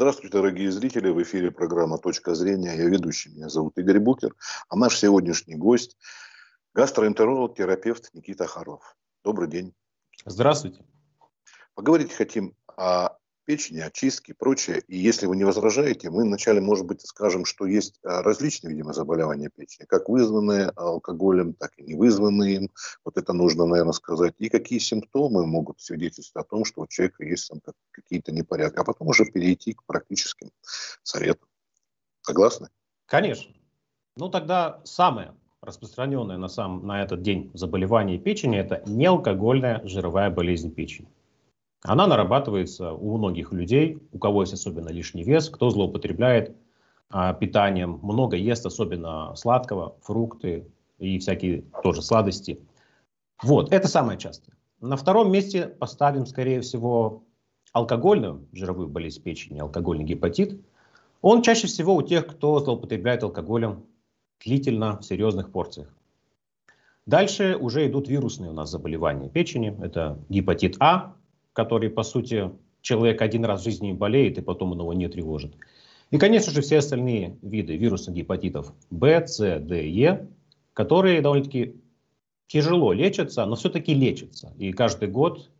Здравствуйте, дорогие зрители. В эфире программа «Точка зрения». Я ведущий. Меня зовут Игорь Букер. А наш сегодняшний гость – гастроэнтеролог, терапевт Никита Харлов. Добрый день. Здравствуйте. Поговорить хотим о печени, очистки и прочее. И если вы не возражаете, мы вначале, может быть, скажем, что есть а, различные, видимо, заболевания печени, как вызванные алкоголем, так и не вызванные им. Вот это нужно, наверное, сказать. И какие симптомы могут свидетельствовать о том, что у человека есть там какие-то непорядки. А потом уже перейти к практическим советам. Согласны? Конечно. Ну, тогда самое распространенное на, сам, на этот день заболевание печени – это неалкогольная жировая болезнь печени. Она нарабатывается у многих людей, у кого есть особенно лишний вес, кто злоупотребляет а, питанием, много ест, особенно сладкого, фрукты и всякие тоже сладости. Вот, это самое частое. На втором месте поставим, скорее всего, алкогольную жировую болезнь печени, алкогольный гепатит. Он чаще всего у тех, кто злоупотребляет алкоголем длительно в серьезных порциях. Дальше уже идут вирусные у нас заболевания печени. Это гепатит А, который, по сути, человек один раз в жизни болеет и потом он его не тревожит. И, конечно же, все остальные виды вирусных гепатитов В, С, Д, Е, которые довольно-таки тяжело лечатся, но все-таки лечатся. И каждый год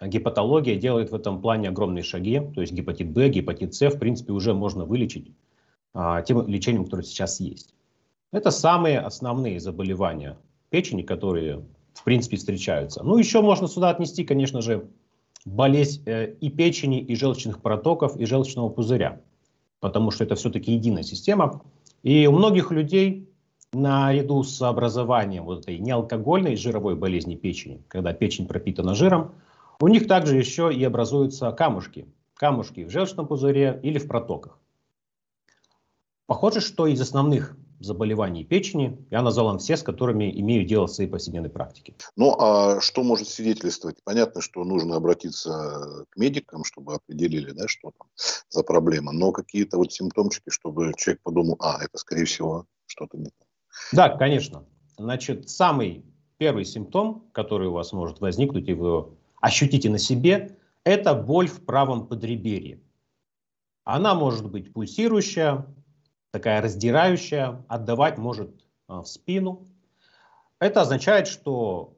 гепатология делает в этом плане огромные шаги. То есть гепатит Б, гепатит С, в принципе, уже можно вылечить а, тем лечением, которое сейчас есть. Это самые основные заболевания печени, которые, в принципе, встречаются. Ну, еще можно сюда отнести, конечно же, болезнь э, и печени, и желчных протоков, и желчного пузыря, потому что это все-таки единая система. И у многих людей наряду с образованием вот этой неалкогольной жировой болезни печени, когда печень пропитана жиром, у них также еще и образуются камушки. Камушки в желчном пузыре или в протоках. Похоже, что из основных заболеваний печени. Я назвал вам все, с которыми имею дело в своей повседневной практике. Ну, а что может свидетельствовать? Понятно, что нужно обратиться к медикам, чтобы определили, да, что там за проблема. Но какие-то вот симптомчики, чтобы человек подумал, а, это, скорее всего, что-то не так. Да, конечно. Значит, самый первый симптом, который у вас может возникнуть, и вы его ощутите на себе, это боль в правом подреберье. Она может быть пульсирующая, такая раздирающая, отдавать может а, в спину. Это означает, что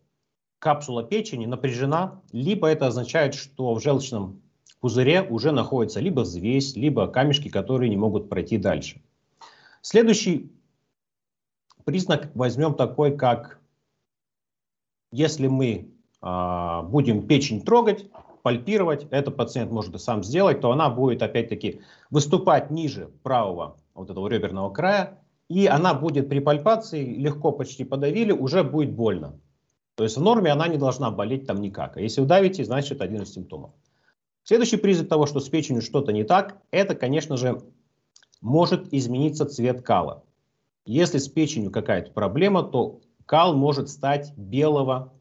капсула печени напряжена, либо это означает, что в желчном пузыре уже находится либо взвесь, либо камешки, которые не могут пройти дальше. Следующий признак возьмем такой, как если мы э, будем печень трогать, пальпировать, это пациент может и сам сделать, то она будет опять-таки выступать ниже правого вот этого реберного края, и она будет при пальпации, легко почти подавили, уже будет больно. То есть в норме она не должна болеть там никак. А если удавите, значит один из симптомов. Следующий признак того, что с печенью что-то не так, это, конечно же, может измениться цвет кала. Если с печенью какая-то проблема, то кал может стать белого,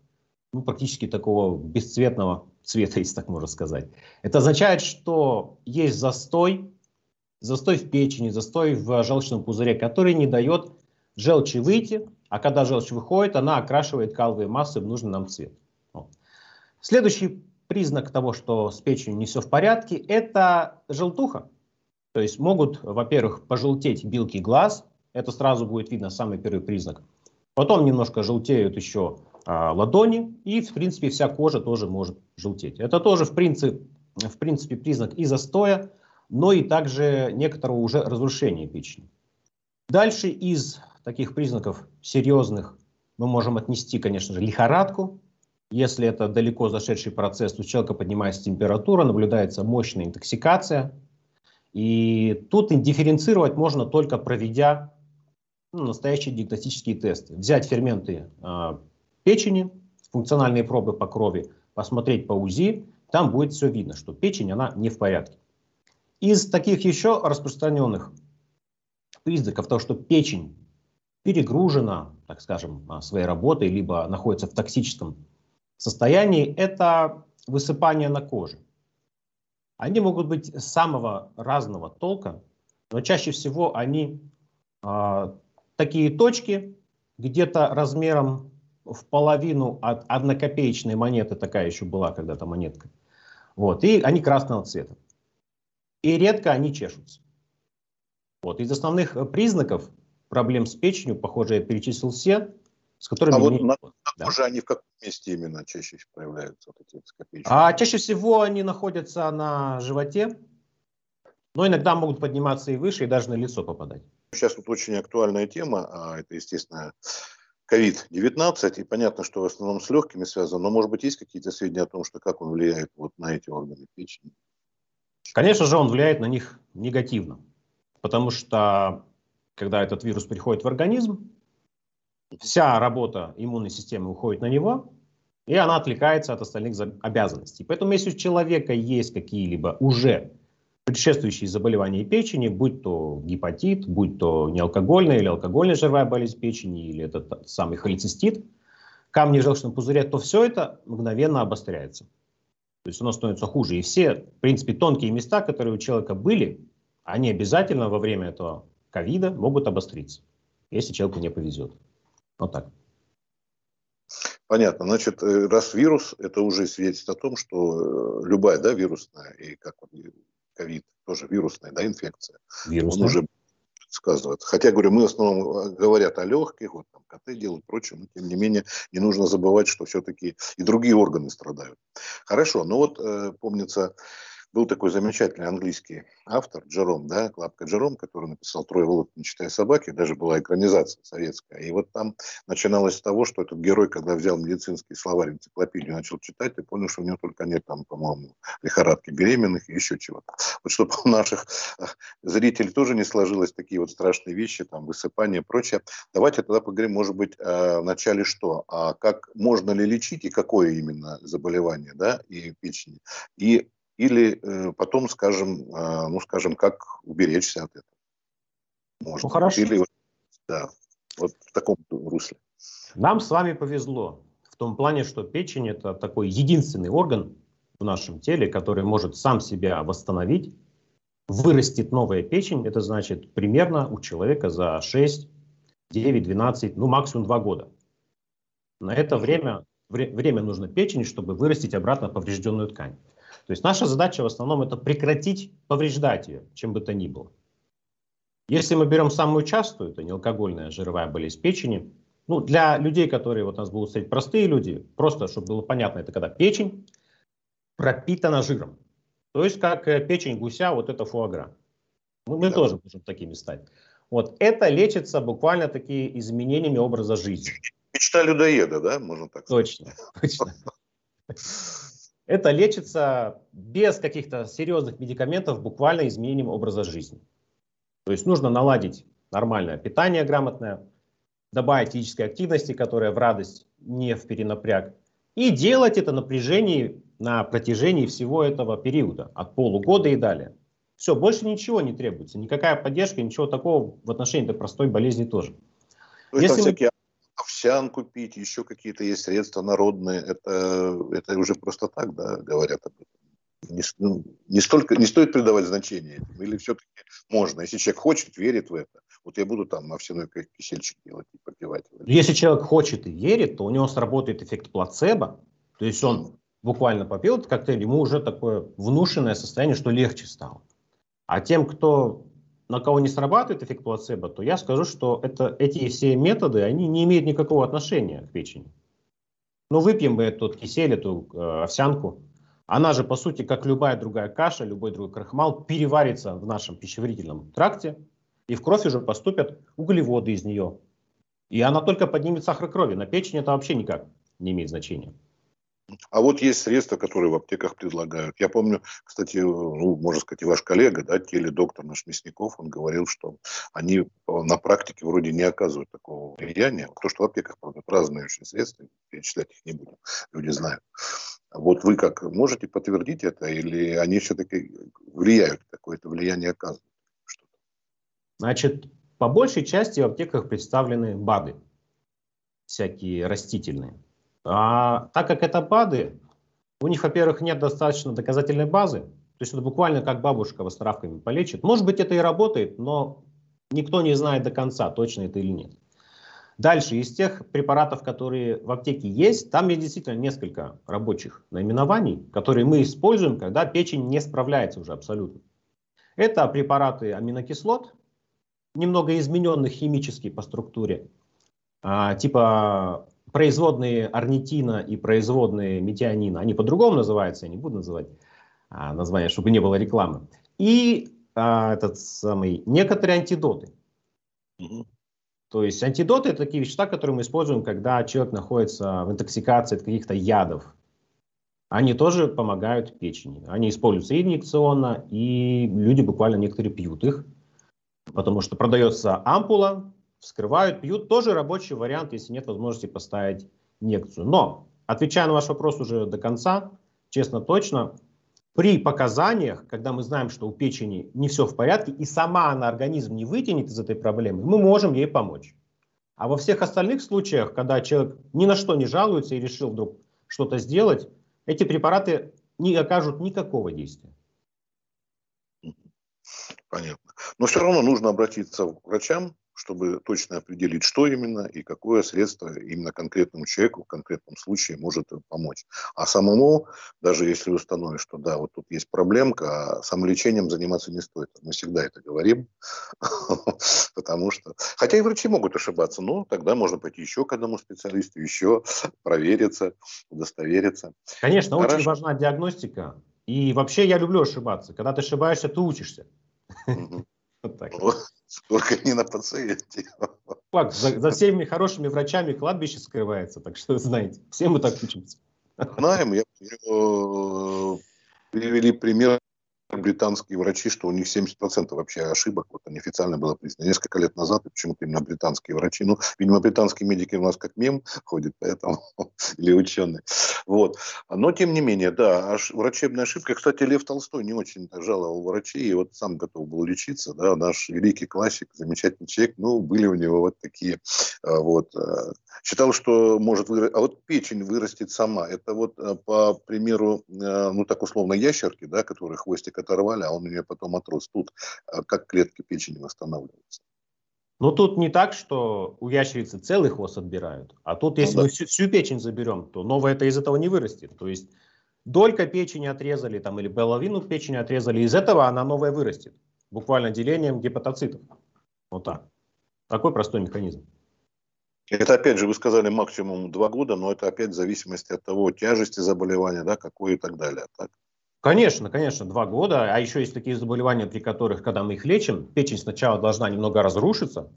ну, практически такого бесцветного цвета, если так можно сказать. Это означает, что есть застой, застой в печени, застой в желчном пузыре, который не дает желчи выйти, а когда желчь выходит, она окрашивает каловые массы в нужный нам цвет. Следующий признак того, что с печенью не все в порядке, это желтуха. То есть могут, во-первых, пожелтеть белки глаз, это сразу будет видно самый первый признак. Потом немножко желтеют еще а, ладони, и, в принципе, вся кожа тоже может желтеть. Это тоже, в принципе, в принципе признак и застоя, но и также некоторого уже разрушения печени. Дальше из таких признаков серьезных мы можем отнести, конечно же, лихорадку. Если это далеко зашедший процесс, у человека поднимается температура, наблюдается мощная интоксикация. И тут дифференцировать можно только проведя ну, настоящие диагностические тесты. Взять ферменты э, печени, функциональные пробы по крови, посмотреть по УЗИ, там будет все видно, что печень, она не в порядке. Из таких еще распространенных признаков того, что печень перегружена, так скажем, а, своей работой, либо находится в токсическом состоянии, это высыпание на коже. Они могут быть самого разного толка, но чаще всего они э, такие точки, где-то размером в половину от однокопеечной монеты, такая еще была когда-то монетка. Вот, и они красного цвета. И редко они чешутся. Вот. Из основных э, признаков проблем с печенью, похоже, я перечислил все, с которыми... А вот на, да. коже они в каком месте именно чаще проявляются, вот эти скопичные? А чаще всего они находятся на животе, но иногда могут подниматься и выше, и даже на лицо попадать. Сейчас вот очень актуальная тема, а это, естественно, COVID-19, и понятно, что в основном с легкими связано, но, может быть, есть какие-то сведения о том, что как он влияет вот на эти органы печени? Конечно же, он влияет на них негативно, потому что, когда этот вирус приходит в организм, вся работа иммунной системы уходит на него, и она отвлекается от остальных обязанностей. Поэтому, если у человека есть какие-либо уже предшествующие заболевания печени, будь то гепатит, будь то неалкогольная или алкогольная жировая болезнь печени, или этот самый холецистит, камни желчного пузыря, то все это мгновенно обостряется. То есть оно становится хуже. И все, в принципе, тонкие места, которые у человека были, они обязательно во время этого ковида могут обостриться, если человеку не повезет. Вот так. Понятно. Значит, э, раз вирус, это уже свидетельствует о том, что э, любая да, вирусная, и как ковид, тоже вирусная да, инфекция, вирусная. он уже сказывается. Хотя, говорю, мы в основном э, говорят о легких, вот там КТ делают, прочее, но тем не менее не нужно забывать, что все-таки и другие органы страдают. Хорошо, ну вот э, помнится, был такой замечательный английский автор, Джером, да, Клапка Джером, который написал «Трое волок, не читая собаки», даже была экранизация советская. И вот там начиналось с того, что этот герой, когда взял медицинский словарь, энциклопедию, начал читать, и понял, что у него только нет там, по-моему, лихорадки беременных и еще чего-то. Вот чтобы у наших э, зрителей тоже не сложилось такие вот страшные вещи, там, высыпание и прочее. Давайте тогда поговорим, может быть, э, вначале что? А как можно ли лечить и какое именно заболевание, да, и печени? И или э, потом, скажем, э, ну, скажем, как уберечься от этого. Можно. Ну, хорошо. Или, да, вот в таком русле. Нам с вами повезло в том плане, что печень это такой единственный орган в нашем теле, который может сам себя восстановить. Вырастет новая печень, это значит примерно у человека за 6, 9, 12, ну максимум 2 года. На это время, время нужно печени, чтобы вырастить обратно поврежденную ткань. То есть наша задача в основном это прекратить повреждать ее, чем бы то ни было. Если мы берем самую частую, это неалкогольная жировая болезнь печени, ну, для людей, которые вот у нас будут стоять простые люди, просто чтобы было понятно, это когда печень пропитана жиром. То есть как э, печень гуся, вот это фуагра. Мы, мы да. тоже можем такими стать. Вот это лечится буквально такие изменениями образа жизни. Мечта людоеда, да, можно так сказать? Точно, точно. Это лечится без каких-то серьезных медикаментов, буквально изменением образа жизни. То есть нужно наладить нормальное питание грамотное, добавить физической активности, которая в радость, не в перенапряг, и делать это напряжение на протяжении всего этого периода, от полугода и далее. Все, больше ничего не требуется, никакая поддержка, ничего такого в отношении этой простой болезни тоже. То есть Если всякие овсянку пить, еще какие-то есть средства народные, это, это уже просто так, да, говорят об этом. Не, ну, не, столько, не стоит придавать значения этому, или все-таки можно, если человек хочет, верит в это. Вот я буду там овсяной кисельчик делать и попивать. Если человек хочет и верит, то у него сработает эффект плацебо, то есть он буквально попил этот коктейль, ему уже такое внушенное состояние, что легче стало. А тем, кто на кого не срабатывает эффект плацебо, то я скажу, что это, эти все методы, они не имеют никакого отношения к печени. Ну, выпьем мы этот кисель, эту э, овсянку. Она же, по сути, как любая другая каша, любой другой крахмал, переварится в нашем пищеварительном тракте, и в кровь уже поступят углеводы из нее. И она только поднимет сахар крови. На печень это вообще никак не имеет значения. А вот есть средства, которые в аптеках предлагают. Я помню, кстати, ну, можно сказать, и ваш коллега, да, теледоктор наш Мясников, он говорил, что они на практике вроде не оказывают такого влияния. То, что в аптеках продают разные очень средства, перечислять их не будем, люди знают. Вот вы как можете подтвердить это, или они все-таки влияют, какое-то влияние оказывают? Значит, по большей части в аптеках представлены БАДы, всякие растительные. А так как это БАДы, у них, во-первых, нет достаточно доказательной базы, то есть это буквально как бабушка восстановками полечит. Может быть, это и работает, но никто не знает до конца, точно это или нет. Дальше, из тех препаратов, которые в аптеке есть, там есть действительно несколько рабочих наименований, которые мы используем, когда печень не справляется уже абсолютно. Это препараты аминокислот, немного измененных химически по структуре, а, типа производные орнитина и производные метионина. Они по-другому называются, я не буду называть а, название, чтобы не было рекламы. И а, этот самый, некоторые антидоты. Угу. То есть антидоты это такие вещества, которые мы используем, когда человек находится в интоксикации от каких-то ядов. Они тоже помогают печени. Они используются инъекционно, и люди буквально некоторые пьют их, потому что продается ампула, вскрывают, пьют. Тоже рабочий вариант, если нет возможности поставить инъекцию. Но, отвечая на ваш вопрос уже до конца, честно, точно, при показаниях, когда мы знаем, что у печени не все в порядке, и сама она организм не вытянет из этой проблемы, мы можем ей помочь. А во всех остальных случаях, когда человек ни на что не жалуется и решил вдруг что-то сделать, эти препараты не окажут никакого действия. Понятно. Но все равно нужно обратиться к врачам, чтобы точно определить, что именно и какое средство именно конкретному человеку в конкретном случае может помочь. А самому, даже если установишь, что да, вот тут есть проблемка, а самолечением заниматься не стоит. Мы всегда это говорим, потому что... Хотя и врачи могут ошибаться, но тогда можно пойти еще к одному специалисту, еще провериться, удостовериться. Конечно, Хорошо. очень важна диагностика. И вообще я люблю ошибаться. Когда ты ошибаешься, ты учишься. Вот так. Только не на пациенте. Факт, за, за всеми хорошими врачами кладбище скрывается, так что знаете, все мы так учимся. Знаем, я, я, э, привели пример британские врачи, что у них 70% вообще ошибок, вот они официально было признано. Несколько лет назад, почему-то именно британские врачи, ну, видимо, британские медики у нас как мем ходят, поэтому, или ученые. Вот. Но, тем не менее, да, аж, врачебная ошибка. Кстати, Лев Толстой не очень жаловал врачей, и вот сам готов был лечиться, да, наш великий классик, замечательный человек, ну, были у него вот такие, а, вот, а, считал, что может вырасти, а вот печень вырастет сама. Это вот а, по примеру, ну, так условно, ящерки, да, которые хвостик оторвали, а он у нее потом отрос. Тут как клетки печени восстанавливаются. Но тут не так, что у ящерицы целый хвост отбирают, а тут, если ну, да. мы всю, всю печень заберем, то новое это из этого не вырастет. То есть долька печени отрезали там, или половину печени отрезали, из этого она новая вырастет. Буквально делением гепатоцитов. Вот так. Такой простой механизм. Это опять же, вы сказали максимум два года, но это опять в зависимости от того, тяжести заболевания, да, какой и так далее. Так? Конечно, конечно, два года. А еще есть такие заболевания, при которых, когда мы их лечим, печень сначала должна немного разрушиться,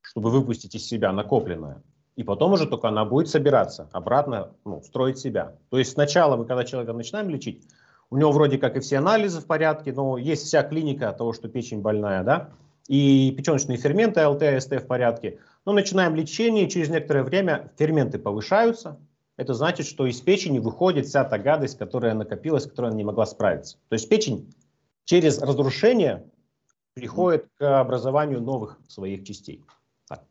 чтобы выпустить из себя накопленное. И потом уже только она будет собираться, обратно ну, строить себя. То есть сначала мы, когда человека начинаем лечить, у него вроде как и все анализы в порядке, но есть вся клиника того, что печень больная, да, и печеночные ферменты ЛТ, СТ в порядке. Но начинаем лечение, и через некоторое время ферменты повышаются, это значит, что из печени выходит вся та гадость, которая накопилась, которой она не могла справиться. То есть печень через разрушение приходит к образованию новых своих частей. Так.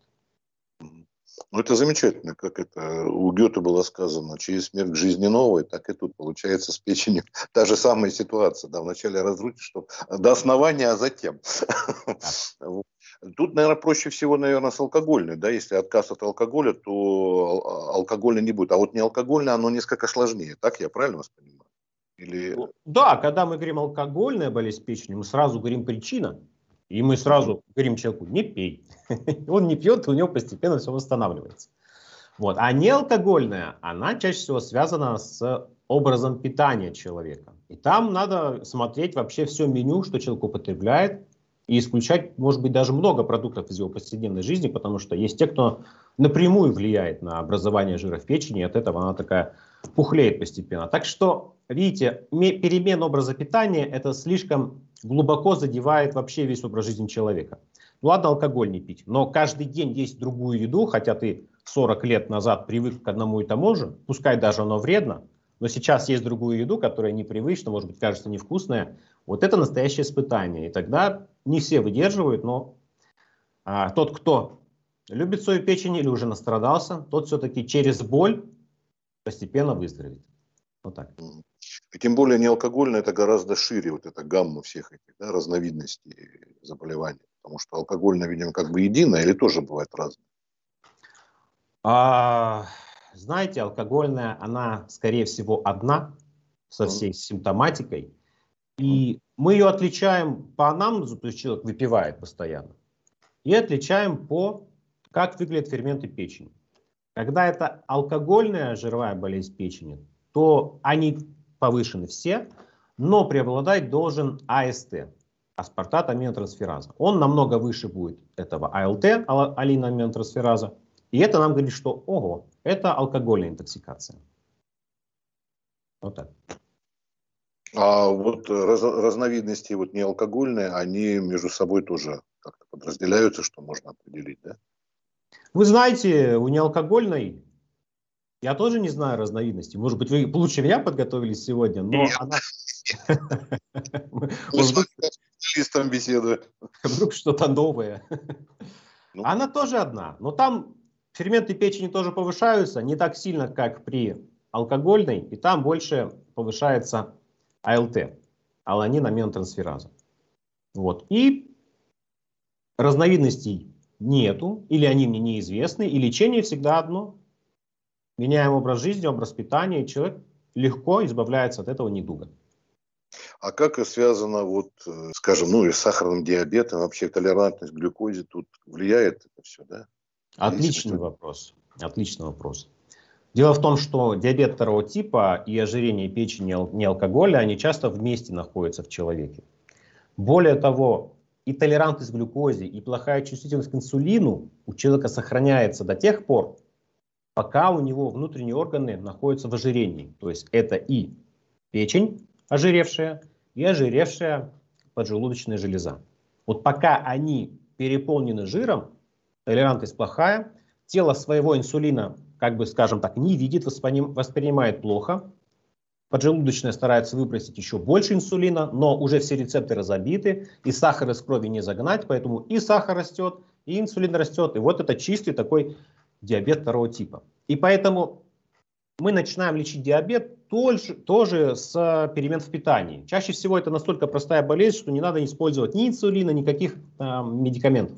Ну, это замечательно, как это у Гёте было сказано, через смерть к жизни новой, так и тут получается с печенью та же самая ситуация. Да, вначале разрушить, что до основания, а затем. Тут, наверное, проще всего, наверное, с алкогольной. Да? Если отказ от алкоголя, то алкогольный не будет. А вот не алкогольное, оно несколько сложнее. Так я правильно вас понимаю? Или... Ну, да, когда мы говорим алкогольная болезнь печени, мы сразу говорим причина. И мы сразу говорим человеку, не пей. Он не пьет, у него постепенно все восстанавливается. Вот. А не алкогольная, она чаще всего связана с образом питания человека. И там надо смотреть вообще все меню, что человек употребляет, и исключать, может быть, даже много продуктов из его повседневной жизни, потому что есть те, кто напрямую влияет на образование жира в печени, и от этого она такая пухлеет постепенно. Так что, видите, перемена образа питания это слишком глубоко задевает вообще весь образ жизни человека. Ну ладно, алкоголь не пить, но каждый день есть другую еду, хотя ты 40 лет назад привык к одному и тому же, пускай даже оно вредно, но сейчас есть другую еду, которая непривычна, может быть, кажется невкусная. Вот это настоящее испытание. И тогда не все выдерживают, но а, тот, кто любит свою печень или уже настрадался, тот все-таки через боль постепенно выздоровеет. Вот так. И тем более неалкогольное это гораздо шире, вот эта гамма всех этих да, разновидностей заболеваний. Потому что алкогольное, видимо, как бы единое или тоже бывает разное? А, знаете, алкогольная, она, скорее всего, одна со всей симптоматикой. И мы ее отличаем по анамнезу, то есть человек выпивает постоянно, и отличаем по, как выглядят ферменты печени. Когда это алкогольная жировая болезнь печени, то они повышены все, но преобладать должен АСТ, аспартат аминотрансфераза. Он намного выше будет этого АЛТ, алина аминотрансфераза. И это нам говорит, что, ого, это алкогольная интоксикация. Вот так. А вот раз, разновидности вот неалкогольные, они между собой тоже как-то подразделяются, что можно определить, да? Вы знаете, у неалкогольной я тоже не знаю разновидностей. Может быть, вы лучше меня подготовились сегодня, но Нет. она... специалистом беседую. Вдруг что-то новое. Ну. Она тоже одна, но там ферменты печени тоже повышаются, не так сильно, как при алкогольной, и там больше повышается АЛТ, аланин аминотрансфераза. Вот. И разновидностей нету, или они мне неизвестны, и лечение всегда одно. Меняем образ жизни, образ питания, и человек легко избавляется от этого недуга. А как связано, вот, э, скажем, ну и с сахарным диабетом, вообще толерантность к глюкозе тут влияет это все, да? Отличный Если вопрос. Отличный вопрос. Дело в том, что диабет второго типа и ожирение печени не алкоголя, они часто вместе находятся в человеке. Более того, и толерантность к глюкозе, и плохая чувствительность к инсулину у человека сохраняется до тех пор, пока у него внутренние органы находятся в ожирении. То есть это и печень ожиревшая, и ожиревшая поджелудочная железа. Вот пока они переполнены жиром, толерантность плохая, тело своего инсулина, как бы скажем так, не видит, воспринимает плохо, Поджелудочная старается выбросить еще больше инсулина, но уже все рецепторы забиты, и сахар из крови не загнать, поэтому и сахар растет, и инсулин растет. И вот это чистый такой диабет второго типа. И поэтому мы начинаем лечить диабет тоже, тоже с перемен в питании. Чаще всего это настолько простая болезнь, что не надо использовать ни инсулина, никаких э, медикаментов.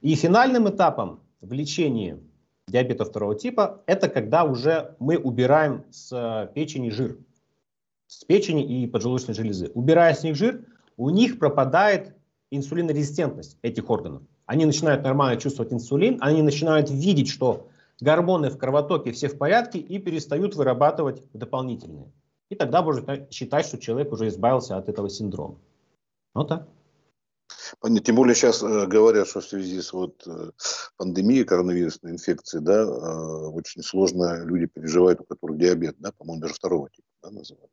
И финальным этапом в лечении диабета второго типа это когда уже мы убираем с печени жир с печени и поджелудочной железы. Убирая с них жир, у них пропадает инсулинорезистентность этих органов. Они начинают нормально чувствовать инсулин, они начинают видеть, что гормоны в кровотоке все в порядке и перестают вырабатывать дополнительные. И тогда можно считать, что человек уже избавился от этого синдрома. Вот так. Тем более сейчас э, говорят, что в связи с вот, э, пандемией коронавирусной инфекции, да, э, очень сложно люди переживают, у которых диабет, да, по-моему, даже второго типа да, называют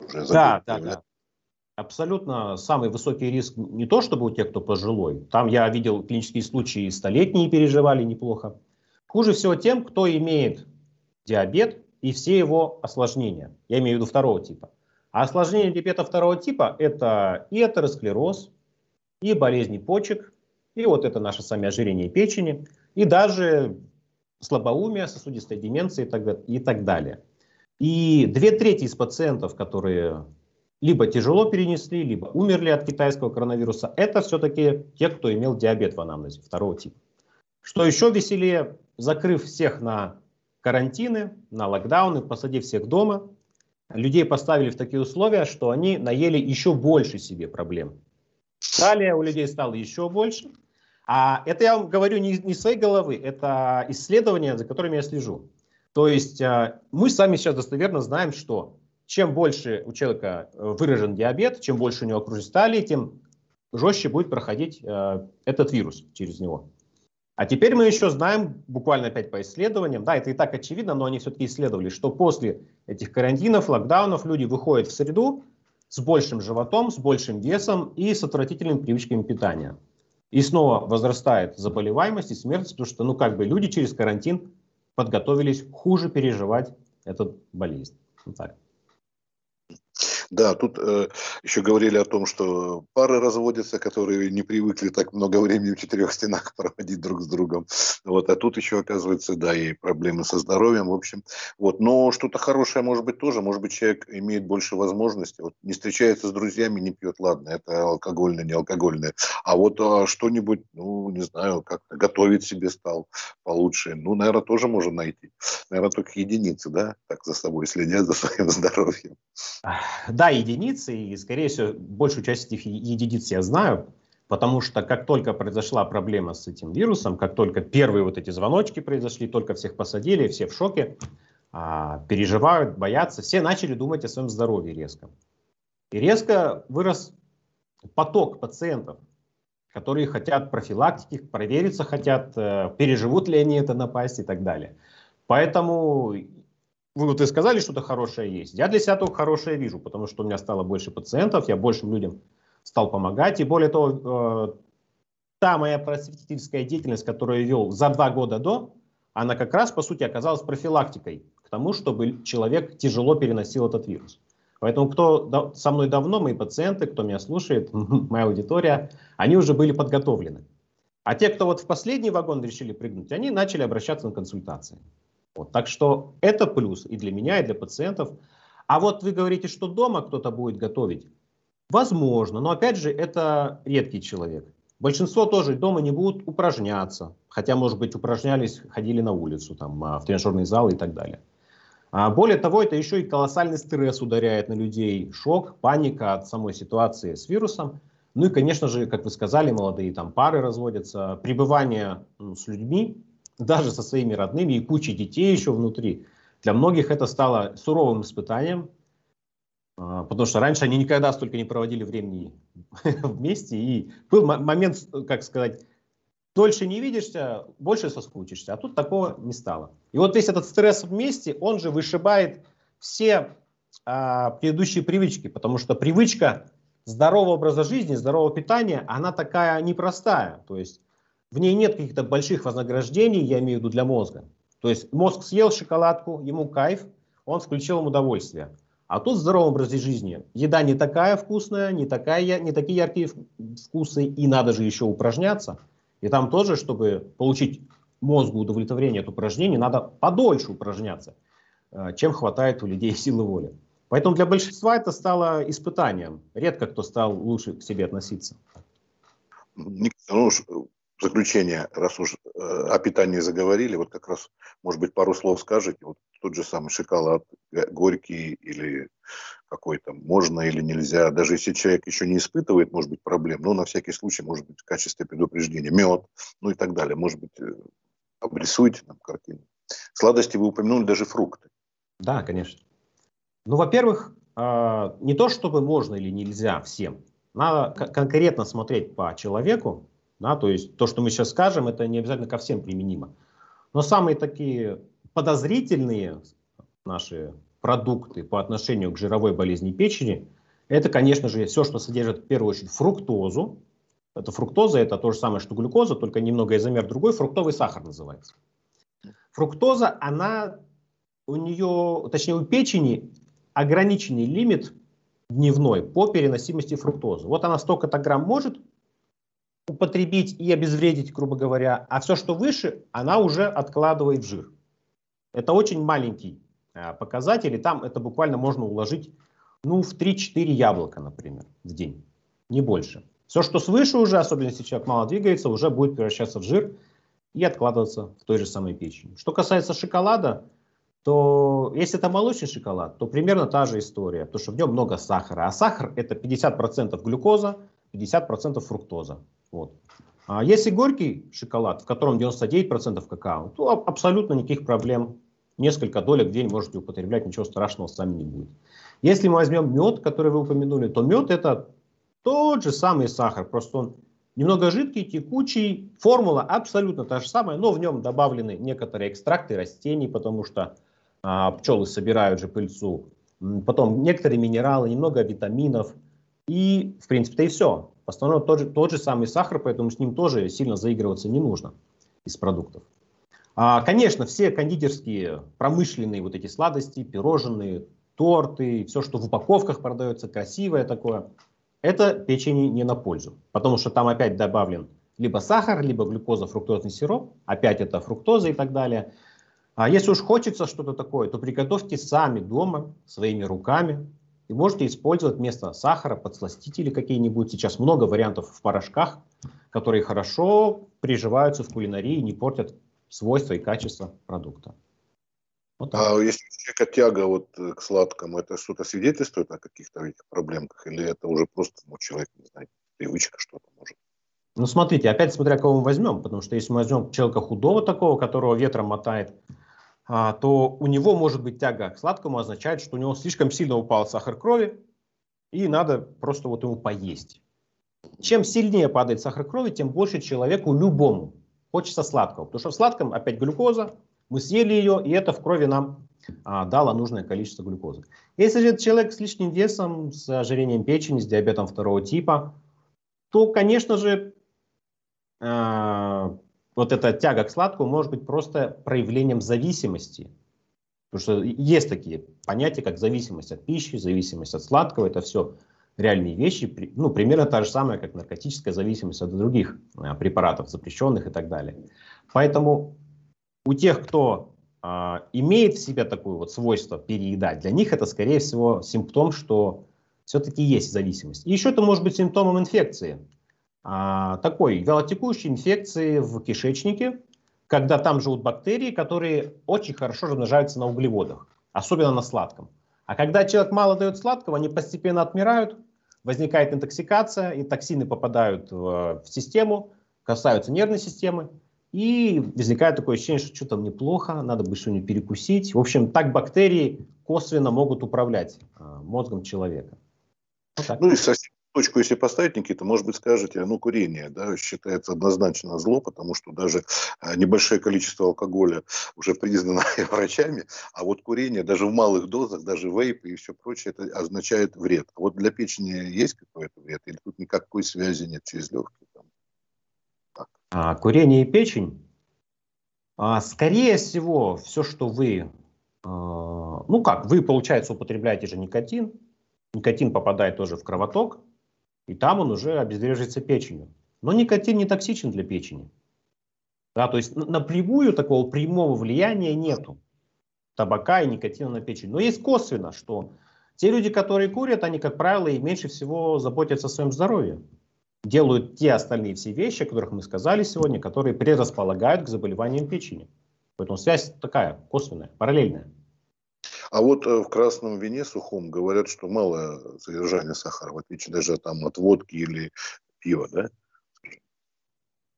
уже Да, да, да. Абсолютно самый высокий риск не то, чтобы у тех, кто пожилой. Там я видел клинические случаи, столетние переживали неплохо. Хуже всего тем, кто имеет диабет и все его осложнения. Я имею в виду второго типа. А осложнения диабета второго типа – это и атеросклероз, и болезни почек, и вот это наше самое ожирение печени, и даже слабоумие, сосудистая деменция и так, и так далее. И две трети из пациентов, которые либо тяжело перенесли, либо умерли от китайского коронавируса, это все-таки те, кто имел диабет в анамнезе второго типа. Что еще веселее, закрыв всех на карантины, на локдауны, посадив всех дома, людей поставили в такие условия, что они наели еще больше себе проблем. Далее у людей стало еще больше. А это я вам говорю не, не своей головы, это исследования, за которыми я слежу. То есть а, мы сами сейчас достоверно знаем, что чем больше у человека э, выражен диабет, чем больше у него окружность талии, тем жестче будет проходить э, этот вирус через него. А теперь мы еще знаем, буквально опять по исследованиям, да, это и так очевидно, но они все-таки исследовали, что после этих карантинов, локдаунов люди выходят в среду с большим животом, с большим весом и с отвратительными привычками питания. И снова возрастает заболеваемость и смертность, потому что, ну, как бы люди через карантин подготовились хуже переживать эту болезнь. Вот так. Да, тут э, еще говорили о том, что пары разводятся, которые не привыкли так много времени в четырех стенах проводить друг с другом. Вот, а тут еще оказывается, да, и проблемы со здоровьем, в общем. Вот, но что-то хорошее может быть тоже, может быть человек имеет больше возможностей, вот не встречается с друзьями, не пьет, ладно, это алкогольное, не алкогольное, а вот а, что-нибудь, ну, не знаю, как-то готовить себе стал получше, ну, наверное, тоже можно найти. Наверное, только единицы, да, так за собой следят, за своим здоровьем. Да, единицы, и, скорее всего, большую часть этих единиц я знаю, потому что как только произошла проблема с этим вирусом, как только первые вот эти звоночки произошли, только всех посадили, все в шоке, а, переживают, боятся, все начали думать о своем здоровье резко. И резко вырос поток пациентов, которые хотят профилактики, провериться хотят, э, переживут ли они это напасть и так далее. Поэтому вы вот и сказали, что-то хорошее есть. Я для себя только хорошее вижу, потому что у меня стало больше пациентов, я большим людям стал помогать. И более того, э, та моя просветительская деятельность, которую я вел за два года до, она как раз, по сути, оказалась профилактикой к тому, чтобы человек тяжело переносил этот вирус. Поэтому кто со мной давно, мои пациенты, кто меня слушает, моя аудитория, они уже были подготовлены. А те, кто вот в последний вагон решили прыгнуть, они начали обращаться на консультации. Вот, так что это плюс и для меня, и для пациентов. А вот вы говорите, что дома кто-то будет готовить. Возможно, но опять же, это редкий человек. Большинство тоже дома не будут упражняться, хотя, может быть, упражнялись, ходили на улицу, там, а, в тренажерный зал и так далее. А более того, это еще и колоссальный стресс ударяет на людей, шок, паника от самой ситуации с вирусом. Ну и, конечно же, как вы сказали, молодые там пары разводятся, пребывание ну, с людьми, даже со своими родными и кучей детей еще внутри. Для многих это стало суровым испытанием, а, потому что раньше они никогда столько не проводили времени вместе. И был момент, как сказать, дольше не видишься, больше соскучишься. А тут такого не стало. И вот весь этот стресс вместе, он же вышибает все а, предыдущие привычки, потому что привычка здорового образа жизни, здорового питания, она такая непростая. То есть в ней нет каких-то больших вознаграждений, я имею в виду для мозга. То есть мозг съел шоколадку, ему кайф, он включил им удовольствие. А тут в здоровом образе жизни еда не такая вкусная, не, такая, не такие яркие вкусы, и надо же еще упражняться. И там тоже, чтобы получить мозгу удовлетворение от упражнений, надо подольше упражняться, э, чем хватает у людей силы воли. Поэтому для большинства это стало испытанием. Редко кто стал лучше к себе относиться. Ну, в заключение, раз уж э, о питании заговорили, вот как раз, может быть, пару слов скажете. Вот тот же самый шоколад горький или какой-то, можно или нельзя. Даже если человек еще не испытывает, может быть, проблем, но на всякий случай, может быть, в качестве предупреждения. Мед, ну и так далее. Может быть, э, обрисуйте нам картину. Сладости вы упомянули даже фрукты. Да, конечно. Ну, во-первых, э, не то, чтобы можно или нельзя всем. Надо конкретно смотреть по человеку, да, то есть то, что мы сейчас скажем, это не обязательно ко всем применимо. Но самые такие подозрительные наши продукты по отношению к жировой болезни печени, это, конечно же, все, что содержит в первую очередь фруктозу. Это фруктоза, это то же самое, что глюкоза, только немного изомер другой, фруктовый сахар называется. Фруктоза, она у нее, точнее у печени ограниченный лимит дневной по переносимости фруктозы. Вот она столько-то грамм может употребить и обезвредить, грубо говоря, а все, что выше, она уже откладывает в жир. Это очень маленький э, показатель, и там это буквально можно уложить ну, в 3-4 яблока, например, в день, не больше. Все, что свыше уже, особенно если человек мало двигается, уже будет превращаться в жир и откладываться в той же самой печени. Что касается шоколада, то если это молочный шоколад, то примерно та же история, потому что в нем много сахара. А сахар это 50% глюкоза, 50% фруктоза. Вот. А если горький шоколад, в котором 99% какао, то абсолютно никаких проблем. Несколько долек в день можете употреблять, ничего страшного с вами не будет. Если мы возьмем мед, который вы упомянули, то мед это тот же самый сахар, просто он немного жидкий, текучий. Формула абсолютно та же самая, но в нем добавлены некоторые экстракты растений, потому что а, пчелы собирают же пыльцу. Потом некоторые минералы, немного витаминов. И, в принципе-то, и все. В основном тот же, тот же самый сахар, поэтому с ним тоже сильно заигрываться не нужно из продуктов. А, конечно, все кондитерские промышленные вот эти сладости, пирожные, торты, все, что в упаковках продается, красивое такое, это печени не на пользу. Потому что там опять добавлен либо сахар, либо глюкоза, фруктозный сироп, опять это фруктоза и так далее. А если уж хочется что-то такое, то приготовьте сами дома, своими руками, и можете использовать вместо сахара подсластители какие-нибудь. Сейчас много вариантов в порошках, которые хорошо приживаются в кулинарии и не портят свойства и качество продукта. Вот а если у человека тяга вот э, к сладкому, это что-то свидетельствует о каких-то этих проблемах? Или это уже просто ну, человек, не знаю, привычка что-то может? Ну, смотрите, опять смотря кого мы возьмем, потому что если мы возьмем человека худого такого, которого ветром мотает, то у него может быть тяга к сладкому, означает, что у него слишком сильно упал сахар крови, и надо просто вот ему поесть. Чем сильнее падает сахар крови, тем больше человеку любому хочется сладкого. Потому что в сладком опять глюкоза, мы съели ее, и это в крови нам а, дало нужное количество глюкозы. Если же человек с лишним весом, с ожирением печени, с диабетом второго типа, то, конечно же, а, вот эта тяга к сладкому может быть просто проявлением зависимости. Потому что есть такие понятия, как зависимость от пищи, зависимость от сладкого. Это все реальные вещи. Ну, примерно та же самая, как наркотическая зависимость от других а, препаратов, запрещенных и так далее. Поэтому у тех, кто а, имеет в себе такое вот свойство переедать, для них это, скорее всего, симптом, что все-таки есть зависимость. И еще это может быть симптомом инфекции. А, такой вялотекущей инфекции в кишечнике, когда там живут бактерии, которые очень хорошо размножаются на углеводах, особенно на сладком. А когда человек мало дает сладкого, они постепенно отмирают, возникает интоксикация, и токсины попадают в, в систему, касаются нервной системы, и возникает такое ощущение, что что-то мне плохо, надо бы что-нибудь перекусить. В общем, так бактерии косвенно могут управлять э, мозгом человека. Вот ну и совсем точку, если поставить, Никита, может быть, скажете, ну, курение, да, считается однозначно зло, потому что даже а, небольшое количество алкоголя уже признано врачами, а вот курение даже в малых дозах, даже вейп и все прочее, это означает вред. А вот для печени есть какой-то вред? Или тут никакой связи нет через легкие? Там? А, курение и печень? А, скорее всего, все, что вы, а, ну как, вы, получается, употребляете же никотин, никотин попадает тоже в кровоток, и там он уже обезвреживается печенью. Но никотин не токсичен для печени. Да, то есть напрямую такого прямого влияния нету табака и никотина на печень. Но есть косвенно, что те люди, которые курят, они, как правило, и меньше всего заботятся о своем здоровье. Делают те остальные все вещи, о которых мы сказали сегодня, которые предрасполагают к заболеваниям печени. Поэтому связь такая, косвенная, параллельная. А вот э, в красном вине сухом говорят, что мало содержания сахара, в отличие даже там от водки или пива, да?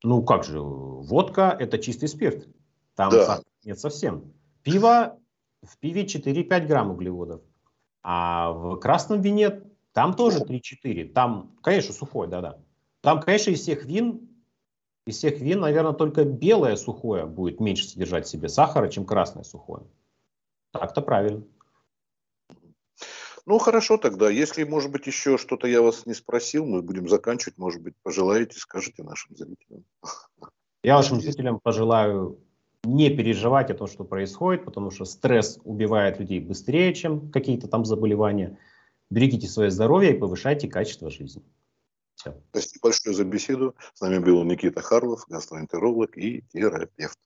Ну как же, водка это чистый спирт. Там да. сахара нет совсем. Пиво, в пиве 4-5 грамм углеводов. А в красном вине там тоже 3-4. Там, конечно, сухой, да-да. Там, конечно, из всех вин, из всех вин, наверное, только белое сухое будет меньше содержать в себе сахара, чем красное сухое. Так-то правильно. Ну, хорошо тогда. Если, может быть, еще что-то я вас не спросил, мы будем заканчивать. Может быть, пожелаете, скажите нашим зрителям. Я вашим зрителям пожелаю не переживать о том, что происходит, потому что стресс убивает людей быстрее, чем какие-то там заболевания. Берегите свое здоровье и повышайте качество жизни. Все. Спасибо большое за беседу. С нами был Никита Харлов, гастроэнтеролог и терапевт.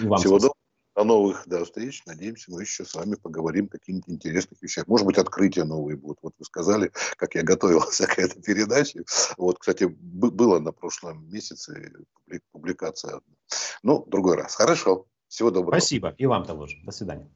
И вам Всего доброго. До новых да, встреч. Надеемся, мы еще с вами поговорим о каких-нибудь интересных вещах. Может быть, открытия новые будут. Вот вы сказали, как я готовился к этой передаче. Вот, кстати, было на прошлом месяце публикация. Ну, другой раз. Хорошо. Всего доброго. Спасибо. И вам того же. До свидания.